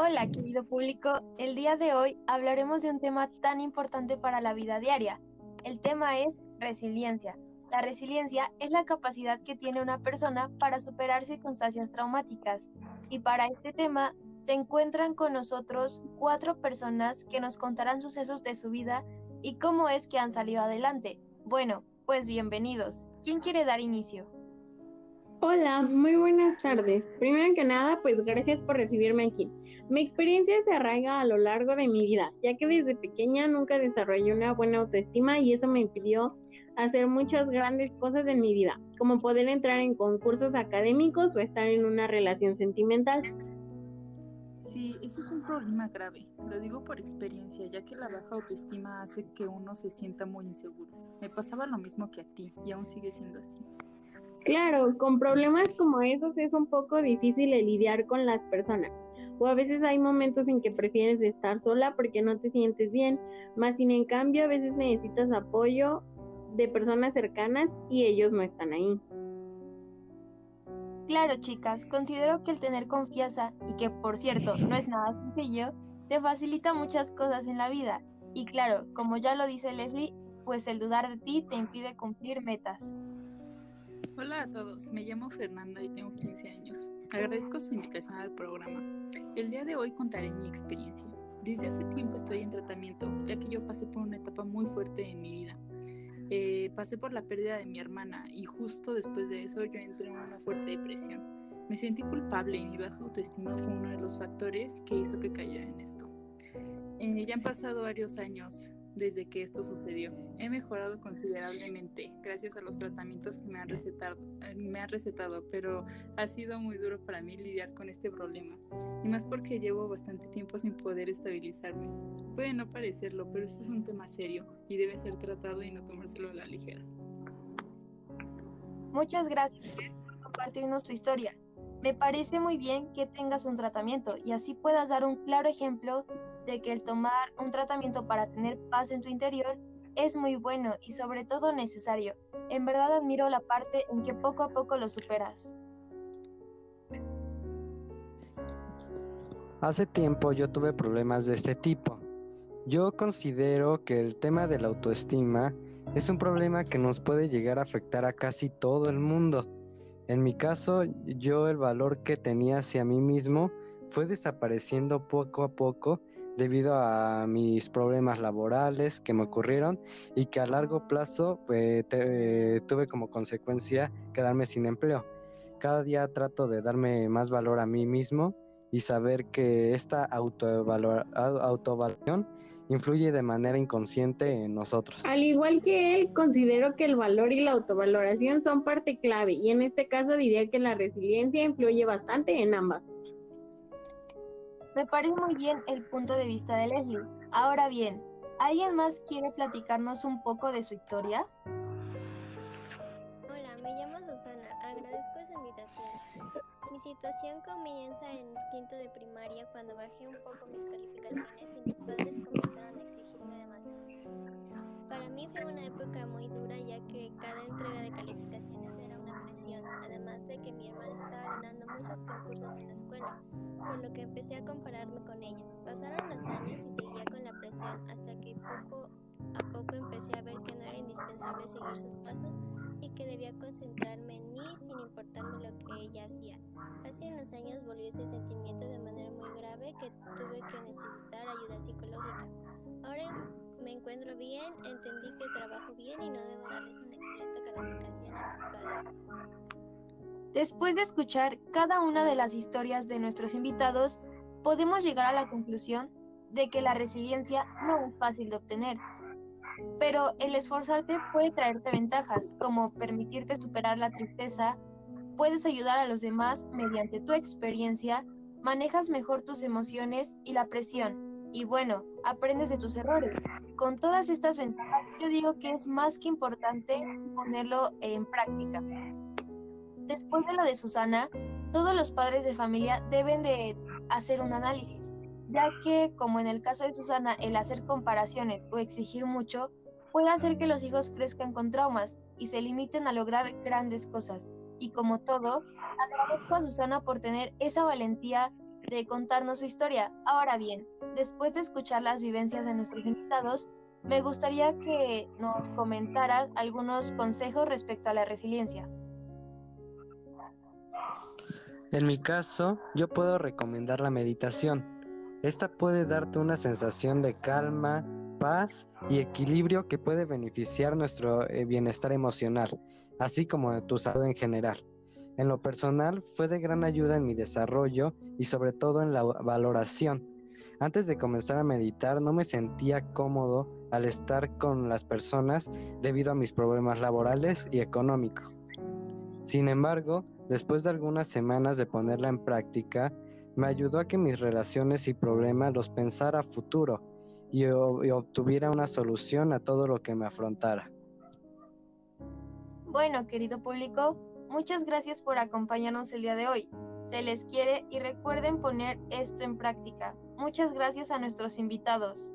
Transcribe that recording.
Hola, querido público. El día de hoy hablaremos de un tema tan importante para la vida diaria. El tema es resiliencia. La resiliencia es la capacidad que tiene una persona para superar circunstancias traumáticas. Y para este tema se encuentran con nosotros cuatro personas que nos contarán sucesos de su vida y cómo es que han salido adelante. Bueno, pues bienvenidos. ¿Quién quiere dar inicio? Hola, muy buenas tardes. Primero que nada, pues gracias por recibirme aquí. Mi experiencia se arraiga a lo largo de mi vida, ya que desde pequeña nunca desarrollé una buena autoestima y eso me impidió hacer muchas grandes cosas en mi vida, como poder entrar en concursos académicos o estar en una relación sentimental. Sí, eso es un problema grave. Lo digo por experiencia, ya que la baja autoestima hace que uno se sienta muy inseguro. Me pasaba lo mismo que a ti y aún sigue siendo así. Claro, con problemas como esos es un poco difícil lidiar con las personas. O a veces hay momentos en que prefieres estar sola porque no te sientes bien, más sin en cambio a veces necesitas apoyo de personas cercanas y ellos no están ahí. Claro, chicas, considero que el tener confianza, y que por cierto no es nada sencillo, te facilita muchas cosas en la vida. Y claro, como ya lo dice Leslie, pues el dudar de ti te impide cumplir metas. Hola a todos, me llamo Fernanda y tengo 15 años. Agradezco su invitación al programa. El día de hoy contaré mi experiencia. Desde hace tiempo estoy en tratamiento, ya que yo pasé por una etapa muy fuerte en mi vida. Eh, pasé por la pérdida de mi hermana y justo después de eso yo entré en una fuerte depresión. Me sentí culpable y mi baja autoestima fue uno de los factores que hizo que cayera en esto. Eh, ya han pasado varios años desde que esto sucedió. He mejorado considerablemente gracias a los tratamientos que me han recetado, eh, me han recetado, pero ha sido muy duro para mí lidiar con este problema, y más porque llevo bastante tiempo sin poder estabilizarme. Puede no parecerlo, pero esto es un tema serio y debe ser tratado y no tomárselo a la ligera. Muchas gracias por compartirnos tu historia. Me parece muy bien que tengas un tratamiento y así puedas dar un claro ejemplo de que el tomar un tratamiento para tener paz en tu interior es muy bueno y sobre todo necesario. En verdad admiro la parte en que poco a poco lo superas. Hace tiempo yo tuve problemas de este tipo. Yo considero que el tema de la autoestima es un problema que nos puede llegar a afectar a casi todo el mundo. En mi caso, yo el valor que tenía hacia mí mismo fue desapareciendo poco a poco debido a mis problemas laborales que me ocurrieron y que a largo plazo pues, tuve como consecuencia quedarme sin empleo. Cada día trato de darme más valor a mí mismo y saber que esta autovaloración influye de manera inconsciente en nosotros. Al igual que él, considero que el valor y la autovaloración son parte clave y en este caso diría que la resiliencia influye bastante en ambas. Me parece muy bien el punto de vista de Leslie. Ahora bien, ¿alguien más quiere platicarnos un poco de su historia? Hola, me llamo Susana. Agradezco esa invitación. Mi situación comienza en quinto de primaria cuando bajé un poco mis calificaciones y mis padres comenzaron a exigirme de más. Para mí fue una época muy dura ya que cada entrega de calificaciones era una presión, además de que mi hermana muchos concursos en la escuela, por lo que empecé a compararme con ella. Pasaron los años y seguía con la presión hasta que poco a poco empecé a ver que no era indispensable seguir sus pasos y que debía concentrarme en mí sin importarme lo que ella hacía. Hace unos años volvió ese sentimiento de manera muy grave que tuve que necesitar ayuda psicológica. Ahora me encuentro bien, entendí que trabajo bien y no debo darles una excelente calificación a mis padres. Después de escuchar cada una de las historias de nuestros invitados, podemos llegar a la conclusión de que la resiliencia no es fácil de obtener, pero el esforzarte puede traerte ventajas, como permitirte superar la tristeza, puedes ayudar a los demás mediante tu experiencia, manejas mejor tus emociones y la presión, y bueno, aprendes de tus errores. Con todas estas ventajas, yo digo que es más que importante ponerlo en práctica. Después de lo de Susana, todos los padres de familia deben de hacer un análisis, ya que, como en el caso de Susana, el hacer comparaciones o exigir mucho puede hacer que los hijos crezcan con traumas y se limiten a lograr grandes cosas. Y como todo, agradezco a Susana por tener esa valentía de contarnos su historia. Ahora bien, después de escuchar las vivencias de nuestros invitados, me gustaría que nos comentaras algunos consejos respecto a la resiliencia. En mi caso, yo puedo recomendar la meditación. Esta puede darte una sensación de calma, paz y equilibrio que puede beneficiar nuestro eh, bienestar emocional, así como de tu salud en general. En lo personal, fue de gran ayuda en mi desarrollo y sobre todo en la valoración. Antes de comenzar a meditar no me sentía cómodo al estar con las personas debido a mis problemas laborales y económicos. Sin embargo, después de algunas semanas de ponerla en práctica, me ayudó a que mis relaciones y problemas los pensara a futuro y, obtuviera una solución a todo lo que me afrontara. Bueno, querido público, muchas gracias por acompañarnos el día de hoy. Se les quiere y recuerden poner esto en práctica. Muchas gracias a nuestros invitados.